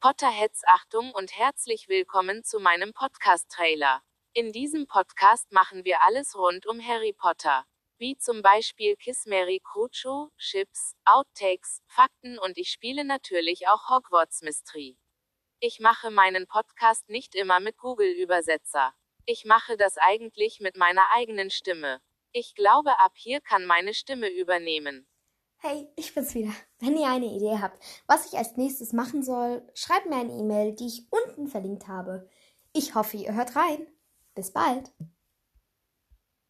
Potterheads Achtung und herzlich willkommen zu meinem Podcast-Trailer. In diesem Podcast machen wir alles rund um Harry Potter. Wie zum Beispiel Kiss Mary Crucio, Chips, Outtakes, Fakten und ich spiele natürlich auch Hogwarts Mystery. Ich mache meinen Podcast nicht immer mit Google-Übersetzer. Ich mache das eigentlich mit meiner eigenen Stimme. Ich glaube, ab hier kann meine Stimme übernehmen. Hey, ich bin's wieder. Wenn ihr eine Idee habt, was ich als nächstes machen soll, schreibt mir eine E-Mail, die ich unten verlinkt habe. Ich hoffe, ihr hört rein. Bis bald.